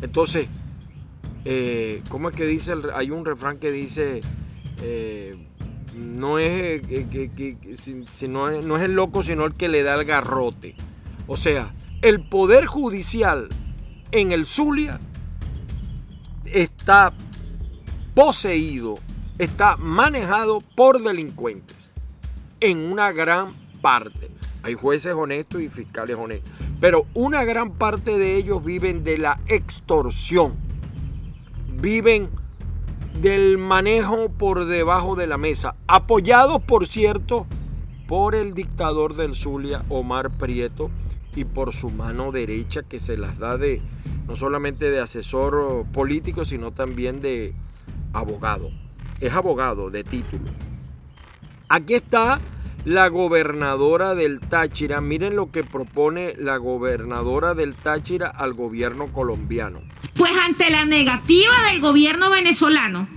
Entonces, eh, ¿cómo es que dice? El, hay un refrán que dice, no, es, no es el loco, sino el que le da el garrote. O sea, el poder judicial en el Zulia está poseído, está manejado por delincuentes en una gran parte. Hay jueces honestos y fiscales honestos, pero una gran parte de ellos viven de la extorsión, viven del manejo por debajo de la mesa, apoyados, por cierto, por el dictador del Zulia, Omar Prieto, y por su mano derecha que se las da de no solamente de asesor político, sino también de abogado. Es abogado de título. Aquí está la gobernadora del Táchira. Miren lo que propone la gobernadora del Táchira al gobierno colombiano. Pues ante la negativa del gobierno venezolano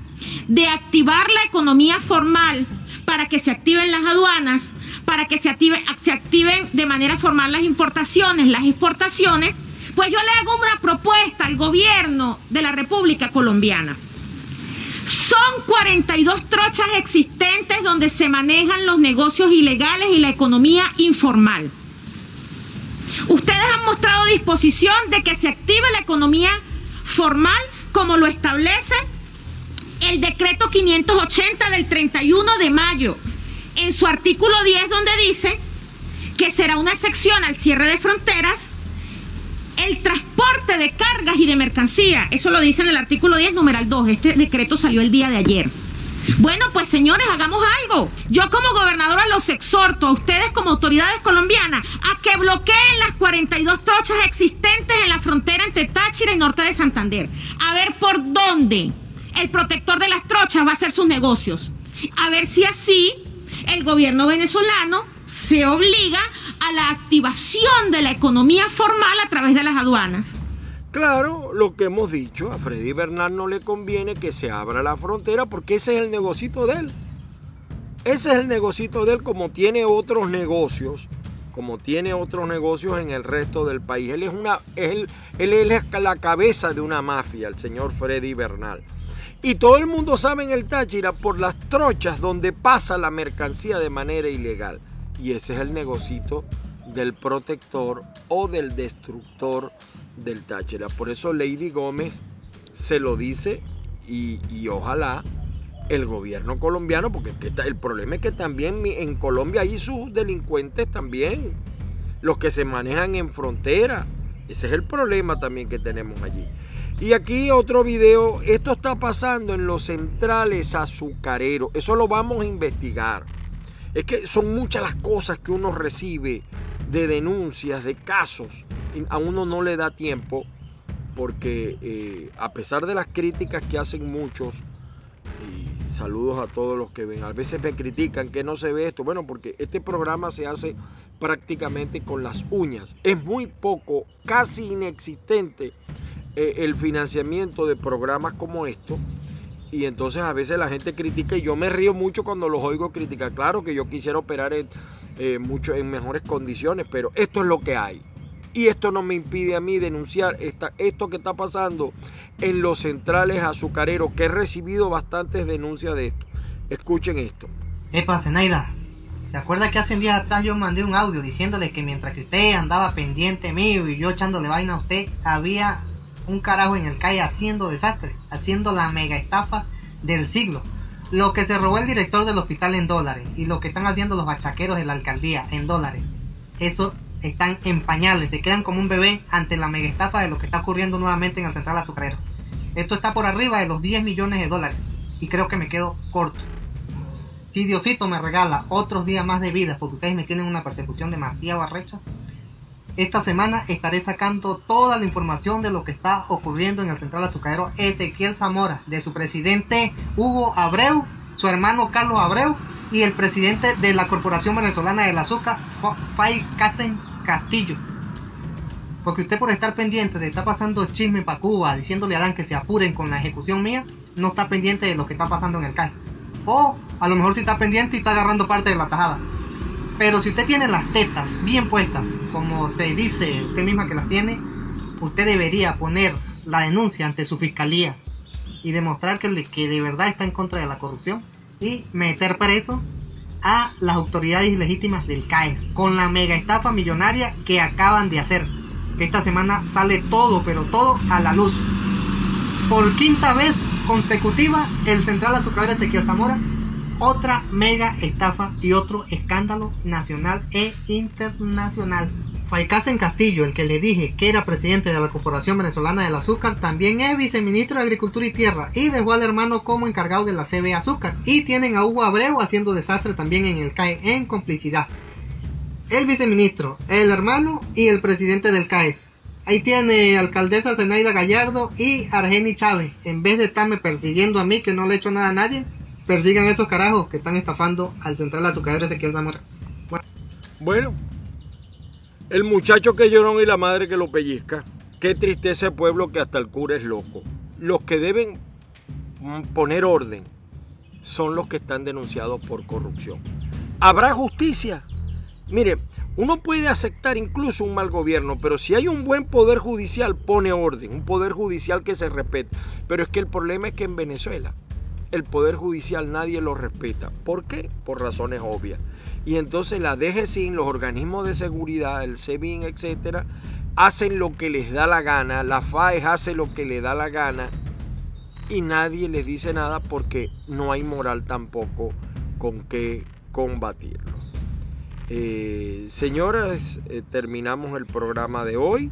de activar la economía formal para que se activen las aduanas, para que se, active, se activen de manera formal las importaciones, las exportaciones, pues yo le hago una propuesta al gobierno de la República Colombiana. Son 42 trochas existentes donde se manejan los negocios ilegales y la economía informal. Ustedes han mostrado disposición de que se active la economía formal como lo establece el decreto 580 del 31 de mayo en su artículo 10 donde dice que será una excepción al cierre de fronteras el transporte de cargas y de mercancía. Eso lo dice en el artículo 10, numeral 2. Este decreto salió el día de ayer. Bueno, pues señores, hagamos algo. Yo como gobernadora los exhorto a ustedes como autoridades colombianas a que bloqueen las 42 trochas existentes en la frontera entre Táchira y Norte de Santander. A ver por dónde el protector de las trochas va a hacer sus negocios. A ver si así el gobierno venezolano se obliga a la activación de la economía formal a través de las aduanas. Claro, lo que hemos dicho, a Freddy Bernal no le conviene que se abra la frontera porque ese es el negocito de él. Ese es el negocito de él como tiene otros negocios, como tiene otros negocios en el resto del país. Él es, una, él, él es la cabeza de una mafia, el señor Freddy Bernal. Y todo el mundo sabe en el Táchira por las trochas donde pasa la mercancía de manera ilegal. Y ese es el negocito del protector o del destructor del Táchira. Por eso Lady Gómez se lo dice y, y ojalá el gobierno colombiano, porque el problema es que también en Colombia hay sus delincuentes también, los que se manejan en frontera. Ese es el problema también que tenemos allí. Y aquí otro video, esto está pasando en los centrales azucareros, eso lo vamos a investigar. Es que son muchas las cosas que uno recibe de denuncias, de casos. A uno no le da tiempo porque eh, a pesar de las críticas que hacen muchos, y saludos a todos los que ven, a veces me critican que no se ve esto. Bueno, porque este programa se hace prácticamente con las uñas. Es muy poco, casi inexistente eh, el financiamiento de programas como esto. Y entonces a veces la gente critica y yo me río mucho cuando los oigo criticar. Claro que yo quisiera operar en, eh, mucho, en mejores condiciones, pero esto es lo que hay. Y esto no me impide a mí denunciar esta, esto que está pasando en los centrales azucareros, que he recibido bastantes denuncias de esto. Escuchen esto. Epa, Zenaida, ¿se acuerda que hace días atrás yo mandé un audio diciéndole que mientras que usted andaba pendiente mío y yo echándole vaina a usted, había un carajo en el calle haciendo desastre, haciendo la mega estafa del siglo? Lo que se robó el director del hospital en dólares y lo que están haciendo los bachaqueros de la alcaldía en dólares. Eso están en pañales, se quedan como un bebé ante la mega estafa de lo que está ocurriendo nuevamente en el central azucarero. Esto está por arriba de los 10 millones de dólares y creo que me quedo corto. Si Diosito me regala otros días más de vida porque ustedes me tienen una persecución demasiado arrecha, esta semana estaré sacando toda la información de lo que está ocurriendo en el central azucarero Ezequiel Zamora, de su presidente Hugo Abreu, su hermano Carlos Abreu y el presidente de la Corporación Venezolana del Azúcar, Fay Casen Castillo. Porque usted por estar pendiente de estar pasando chisme para Cuba, diciéndole a Dan que se apuren con la ejecución mía, no está pendiente de lo que está pasando en el CAI. O a lo mejor sí está pendiente y está agarrando parte de la tajada. Pero si usted tiene las tetas bien puestas, como se dice usted misma que las tiene, usted debería poner la denuncia ante su fiscalía y demostrar que, que de verdad está en contra de la corrupción y meter preso a las autoridades ilegítimas del CAES con la mega estafa millonaria que acaban de hacer. Esta semana sale todo, pero todo a la luz. Por quinta vez consecutiva, el central azucarero Ezequiel Zamora, otra mega estafa y otro escándalo nacional e internacional. Faicasen Castillo, el que le dije que era presidente de la Corporación Venezolana del Azúcar, también es viceministro de Agricultura y Tierra y dejó al hermano como encargado de la CB Azúcar. Y tienen a Hugo Abreu haciendo desastre también en el CAE en complicidad. El viceministro, el hermano y el presidente del CAES. Ahí tiene alcaldesa Zenaida Gallardo y Argeni Chávez. En vez de estarme persiguiendo a mí, que no le he hecho nada a nadie, persigan esos carajos que están estafando al central azucarero Ezequiel Zamora. Bueno. El muchacho que lloró y la madre que lo pellizca. Qué tristeza el pueblo que hasta el cura es loco. Los que deben poner orden son los que están denunciados por corrupción. ¿Habrá justicia? Mire, uno puede aceptar incluso un mal gobierno, pero si hay un buen poder judicial, pone orden, un poder judicial que se respete. Pero es que el problema es que en Venezuela el poder judicial nadie lo respeta. ¿Por qué? Por razones obvias. Y entonces la DGCIN, los organismos de seguridad, el SEBIN, etcétera, hacen lo que les da la gana, la FAES hace lo que le da la gana y nadie les dice nada porque no hay moral tampoco con qué combatirlo. Eh, señoras, eh, terminamos el programa de hoy.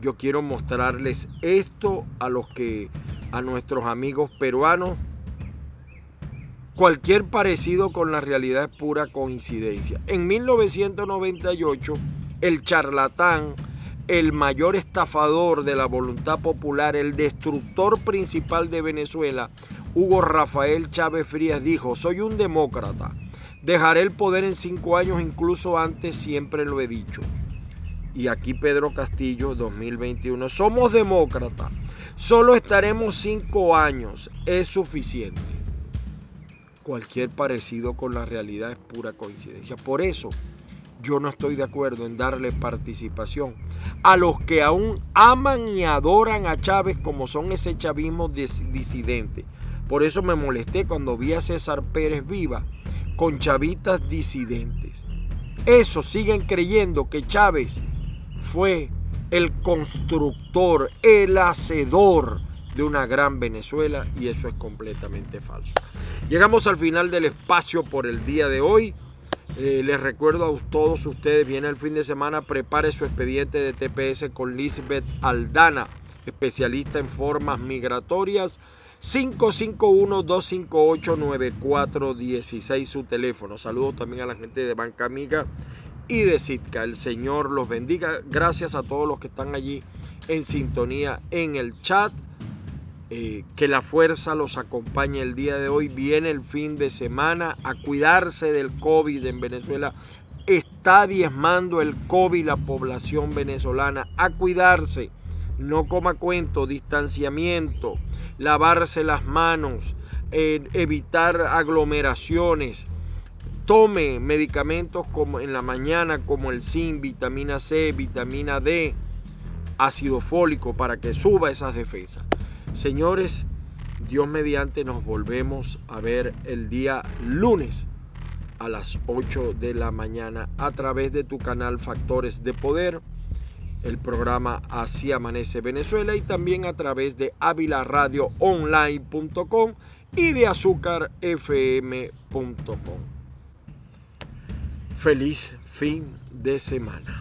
Yo quiero mostrarles esto a los que a nuestros amigos peruanos Cualquier parecido con la realidad es pura coincidencia. En 1998, el charlatán, el mayor estafador de la voluntad popular, el destructor principal de Venezuela, Hugo Rafael Chávez Frías, dijo, soy un demócrata, dejaré el poder en cinco años, incluso antes siempre lo he dicho. Y aquí Pedro Castillo, 2021, somos demócratas, solo estaremos cinco años, es suficiente cualquier parecido con la realidad es pura coincidencia. Por eso yo no estoy de acuerdo en darle participación a los que aún aman y adoran a Chávez como son ese chavismo disidente. Por eso me molesté cuando vi a César Pérez viva con chavitas disidentes. Esos siguen creyendo que Chávez fue el constructor, el hacedor de una gran Venezuela y eso es completamente falso. Llegamos al final del espacio por el día de hoy. Eh, les recuerdo a todos ustedes, viene el fin de semana, prepare su expediente de TPS con Lisbeth Aldana, especialista en formas migratorias. 551-258-9416 su teléfono. Saludos también a la gente de Banca Amiga y de Sitka. El Señor los bendiga. Gracias a todos los que están allí en sintonía en el chat. Eh, que la fuerza los acompañe el día de hoy. Viene el fin de semana a cuidarse del COVID en Venezuela. Está diezmando el COVID la población venezolana. A cuidarse. No coma cuento, distanciamiento, lavarse las manos, eh, evitar aglomeraciones. Tome medicamentos como en la mañana como el zinc, vitamina C, vitamina D, ácido fólico para que suba esas defensas. Señores, Dios mediante nos volvemos a ver el día lunes a las 8 de la mañana a través de tu canal Factores de Poder, el programa Así Amanece Venezuela y también a través de avilaradioonline.com y de azúcarfm.com. Feliz fin de semana.